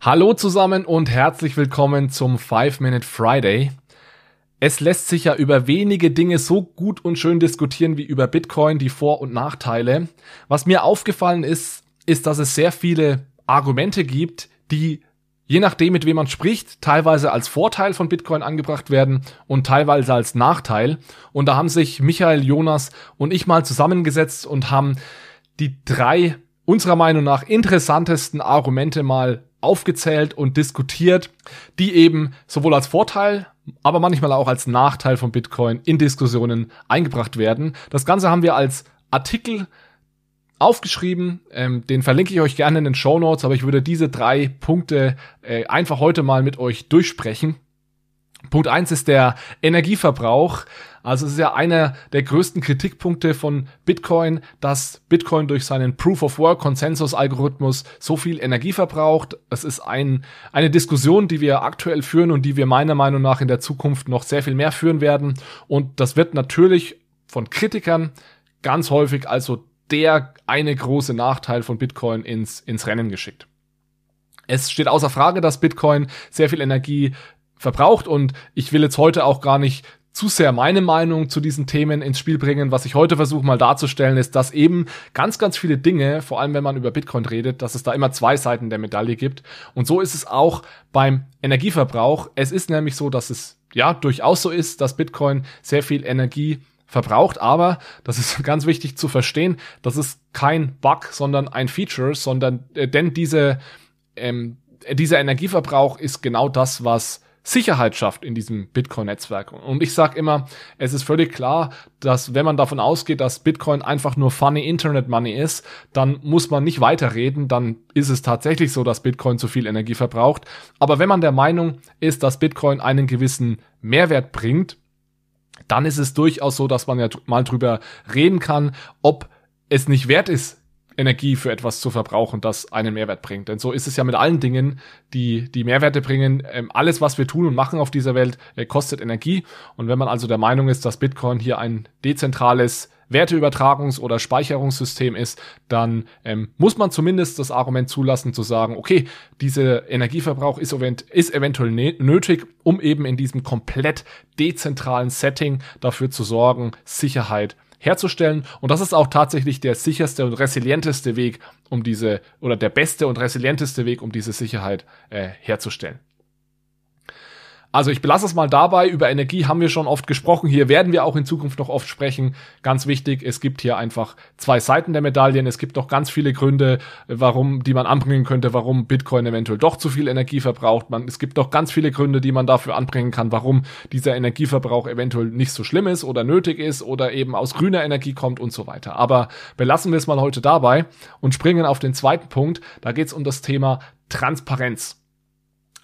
Hallo zusammen und herzlich willkommen zum 5 Minute Friday. Es lässt sich ja über wenige Dinge so gut und schön diskutieren wie über Bitcoin, die Vor- und Nachteile. Was mir aufgefallen ist, ist, dass es sehr viele Argumente gibt, die je nachdem, mit wem man spricht, teilweise als Vorteil von Bitcoin angebracht werden und teilweise als Nachteil. Und da haben sich Michael, Jonas und ich mal zusammengesetzt und haben die drei unserer Meinung nach interessantesten Argumente mal aufgezählt und diskutiert, die eben sowohl als Vorteil, aber manchmal auch als Nachteil von Bitcoin in Diskussionen eingebracht werden. Das Ganze haben wir als Artikel aufgeschrieben, ähm, den verlinke ich euch gerne in den Show Notes, aber ich würde diese drei Punkte äh, einfach heute mal mit euch durchsprechen. Punkt eins ist der Energieverbrauch. Also es ist ja einer der größten Kritikpunkte von Bitcoin, dass Bitcoin durch seinen Proof of Work Konsensus Algorithmus so viel Energie verbraucht. Es ist ein, eine Diskussion, die wir aktuell führen und die wir meiner Meinung nach in der Zukunft noch sehr viel mehr führen werden. Und das wird natürlich von Kritikern ganz häufig also der eine große Nachteil von Bitcoin ins, ins Rennen geschickt. Es steht außer Frage, dass Bitcoin sehr viel Energie verbraucht und ich will jetzt heute auch gar nicht zu sehr meine Meinung zu diesen Themen ins Spiel bringen. Was ich heute versuche mal darzustellen, ist, dass eben ganz, ganz viele Dinge, vor allem wenn man über Bitcoin redet, dass es da immer zwei Seiten der Medaille gibt. Und so ist es auch beim Energieverbrauch. Es ist nämlich so, dass es ja durchaus so ist, dass Bitcoin sehr viel Energie verbraucht, aber das ist ganz wichtig zu verstehen, das ist kein Bug, sondern ein Feature, sondern äh, denn diese ähm, dieser Energieverbrauch ist genau das, was Sicherheit schafft in diesem Bitcoin-Netzwerk. Und ich sage immer, es ist völlig klar, dass wenn man davon ausgeht, dass Bitcoin einfach nur funny Internet Money ist, dann muss man nicht weiterreden, dann ist es tatsächlich so, dass Bitcoin zu viel Energie verbraucht. Aber wenn man der Meinung ist, dass Bitcoin einen gewissen Mehrwert bringt, dann ist es durchaus so, dass man ja mal drüber reden kann, ob es nicht wert ist, Energie für etwas zu verbrauchen, das einen Mehrwert bringt. Denn so ist es ja mit allen Dingen, die, die Mehrwerte bringen. Ähm, alles, was wir tun und machen auf dieser Welt, äh, kostet Energie. Und wenn man also der Meinung ist, dass Bitcoin hier ein dezentrales Werteübertragungs- oder Speicherungssystem ist, dann ähm, muss man zumindest das Argument zulassen zu sagen, okay, dieser Energieverbrauch ist, event ist eventuell nötig, um eben in diesem komplett dezentralen Setting dafür zu sorgen, Sicherheit herzustellen. Und das ist auch tatsächlich der sicherste und resilienteste Weg, um diese, oder der beste und resilienteste Weg, um diese Sicherheit äh, herzustellen. Also ich belasse es mal dabei. Über Energie haben wir schon oft gesprochen. Hier werden wir auch in Zukunft noch oft sprechen. Ganz wichtig, es gibt hier einfach zwei Seiten der Medaillen. Es gibt noch ganz viele Gründe, warum, die man anbringen könnte, warum Bitcoin eventuell doch zu viel Energie verbraucht. Man, es gibt noch ganz viele Gründe, die man dafür anbringen kann, warum dieser Energieverbrauch eventuell nicht so schlimm ist oder nötig ist oder eben aus grüner Energie kommt und so weiter. Aber belassen wir es mal heute dabei und springen auf den zweiten Punkt. Da geht es um das Thema Transparenz.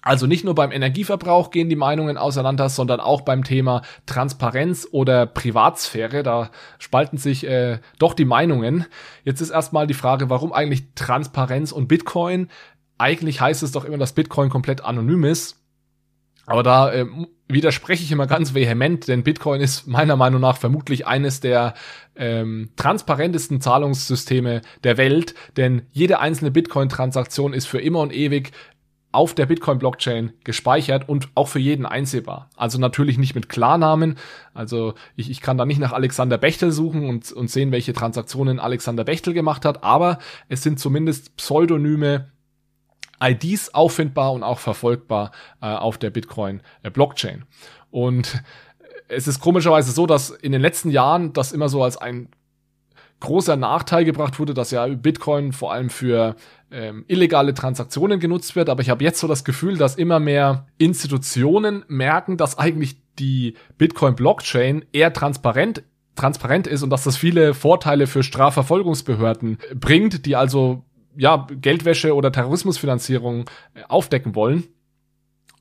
Also nicht nur beim Energieverbrauch gehen die Meinungen auseinander, sondern auch beim Thema Transparenz oder Privatsphäre. Da spalten sich äh, doch die Meinungen. Jetzt ist erstmal die Frage, warum eigentlich Transparenz und Bitcoin? Eigentlich heißt es doch immer, dass Bitcoin komplett anonym ist. Aber da äh, widerspreche ich immer ganz vehement, denn Bitcoin ist meiner Meinung nach vermutlich eines der ähm, transparentesten Zahlungssysteme der Welt, denn jede einzelne Bitcoin-Transaktion ist für immer und ewig auf der Bitcoin-Blockchain gespeichert und auch für jeden einsehbar. Also natürlich nicht mit Klarnamen. Also ich, ich kann da nicht nach Alexander Bechtel suchen und, und sehen, welche Transaktionen Alexander Bechtel gemacht hat, aber es sind zumindest pseudonyme IDs auffindbar und auch verfolgbar äh, auf der Bitcoin-Blockchain. Und es ist komischerweise so, dass in den letzten Jahren das immer so als ein großer Nachteil gebracht wurde, dass ja Bitcoin vor allem für ähm, illegale Transaktionen genutzt wird. Aber ich habe jetzt so das Gefühl, dass immer mehr Institutionen merken, dass eigentlich die Bitcoin-Blockchain eher transparent transparent ist und dass das viele Vorteile für Strafverfolgungsbehörden bringt, die also ja Geldwäsche oder Terrorismusfinanzierung äh, aufdecken wollen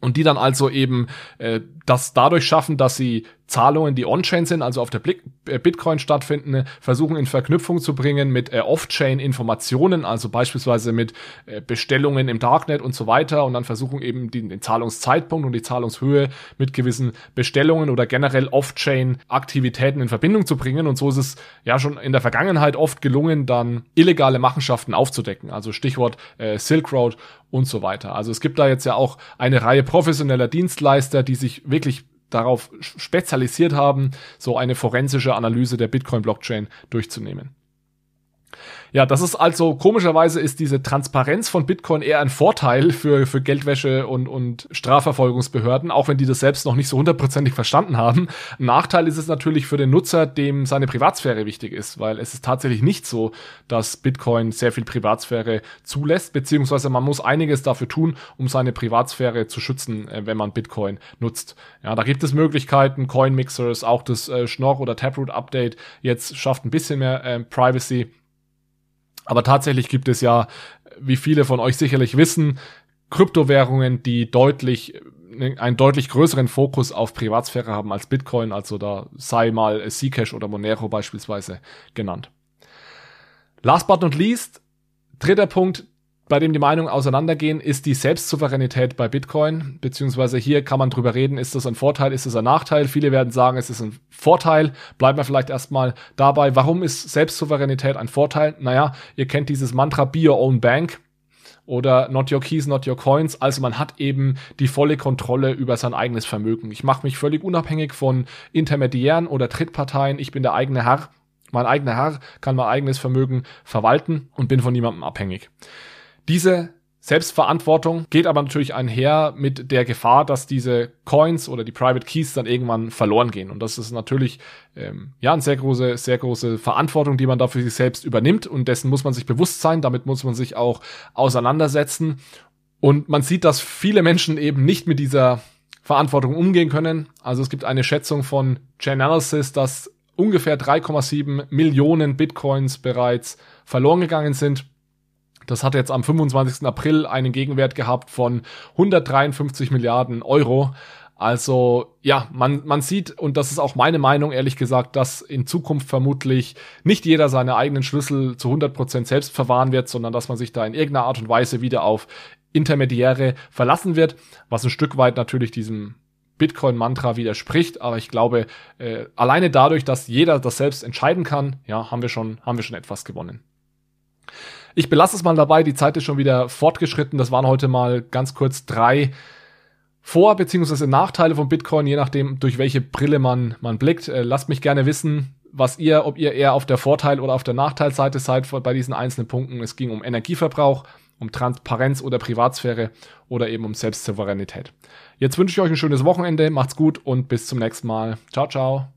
und die dann also eben äh, das dadurch schaffen, dass sie Zahlungen, die on-chain sind, also auf der äh, Bitcoin stattfinden, versuchen in Verknüpfung zu bringen mit äh, Off-Chain-Informationen, also beispielsweise mit äh, Bestellungen im Darknet und so weiter. Und dann versuchen eben den, Zahlungszeitpunkt und die Zahlungshöhe mit gewissen Bestellungen oder generell Off-Chain-Aktivitäten in Verbindung zu bringen. Und so ist es ja schon in der Vergangenheit oft gelungen, dann illegale Machenschaften aufzudecken, also Stichwort Silk Road und so weiter. Also es gibt da jetzt ja auch eine Reihe professioneller Dienstleister, die sich wirklich darauf spezialisiert haben, so eine forensische Analyse der Bitcoin-Blockchain durchzunehmen. Ja, das ist also komischerweise ist diese Transparenz von Bitcoin eher ein Vorteil für, für Geldwäsche und, und Strafverfolgungsbehörden, auch wenn die das selbst noch nicht so hundertprozentig verstanden haben. Ein Nachteil ist es natürlich für den Nutzer, dem seine Privatsphäre wichtig ist, weil es ist tatsächlich nicht so, dass Bitcoin sehr viel Privatsphäre zulässt, beziehungsweise man muss einiges dafür tun, um seine Privatsphäre zu schützen, äh, wenn man Bitcoin nutzt. Ja, da gibt es Möglichkeiten, Coin Mixers, auch das äh, Schnorr oder Taproot Update jetzt schafft ein bisschen mehr äh, Privacy. Aber tatsächlich gibt es ja, wie viele von euch sicherlich wissen, Kryptowährungen, die deutlich einen deutlich größeren Fokus auf Privatsphäre haben als Bitcoin, also da sei mal Zcash oder Monero beispielsweise genannt. Last but not least, dritter Punkt, bei dem die Meinungen auseinandergehen, ist die Selbstsouveränität bei Bitcoin, beziehungsweise hier kann man drüber reden, ist das ein Vorteil, ist das ein Nachteil? Viele werden sagen, es ist ein Vorteil. Bleiben wir vielleicht erstmal dabei. Warum ist Selbstsouveränität ein Vorteil? Naja, ihr kennt dieses Mantra Be Your Own Bank oder Not Your Keys, Not Your Coins. Also man hat eben die volle Kontrolle über sein eigenes Vermögen. Ich mache mich völlig unabhängig von Intermediären oder Drittparteien. Ich bin der eigene Herr. Mein eigener Herr kann mein eigenes Vermögen verwalten und bin von niemandem abhängig. Diese Selbstverantwortung geht aber natürlich einher mit der Gefahr, dass diese Coins oder die Private Keys dann irgendwann verloren gehen. Und das ist natürlich ähm, ja eine sehr große, sehr große Verantwortung, die man da für sich selbst übernimmt. Und dessen muss man sich bewusst sein. Damit muss man sich auch auseinandersetzen. Und man sieht, dass viele Menschen eben nicht mit dieser Verantwortung umgehen können. Also es gibt eine Schätzung von Chainalysis, dass ungefähr 3,7 Millionen Bitcoins bereits verloren gegangen sind das hat jetzt am 25. April einen Gegenwert gehabt von 153 Milliarden Euro. Also ja, man, man sieht, und das ist auch meine Meinung, ehrlich gesagt, dass in Zukunft vermutlich nicht jeder seine eigenen Schlüssel zu 100 Prozent selbst verwahren wird, sondern dass man sich da in irgendeiner Art und Weise wieder auf Intermediäre verlassen wird, was ein Stück weit natürlich diesem Bitcoin-Mantra widerspricht, aber ich glaube, äh, alleine dadurch, dass jeder das selbst entscheiden kann, ja, haben wir schon, haben wir schon etwas gewonnen. Ich belasse es mal dabei, die Zeit ist schon wieder fortgeschritten. Das waren heute mal ganz kurz drei Vor- bzw. Nachteile von Bitcoin, je nachdem, durch welche Brille man, man blickt. Äh, lasst mich gerne wissen, was ihr, ob ihr eher auf der Vorteil- oder auf der Nachteilseite seid bei diesen einzelnen Punkten. Es ging um Energieverbrauch, um Transparenz oder Privatsphäre oder eben um Selbstsouveränität. Jetzt wünsche ich euch ein schönes Wochenende, macht's gut und bis zum nächsten Mal. Ciao, ciao.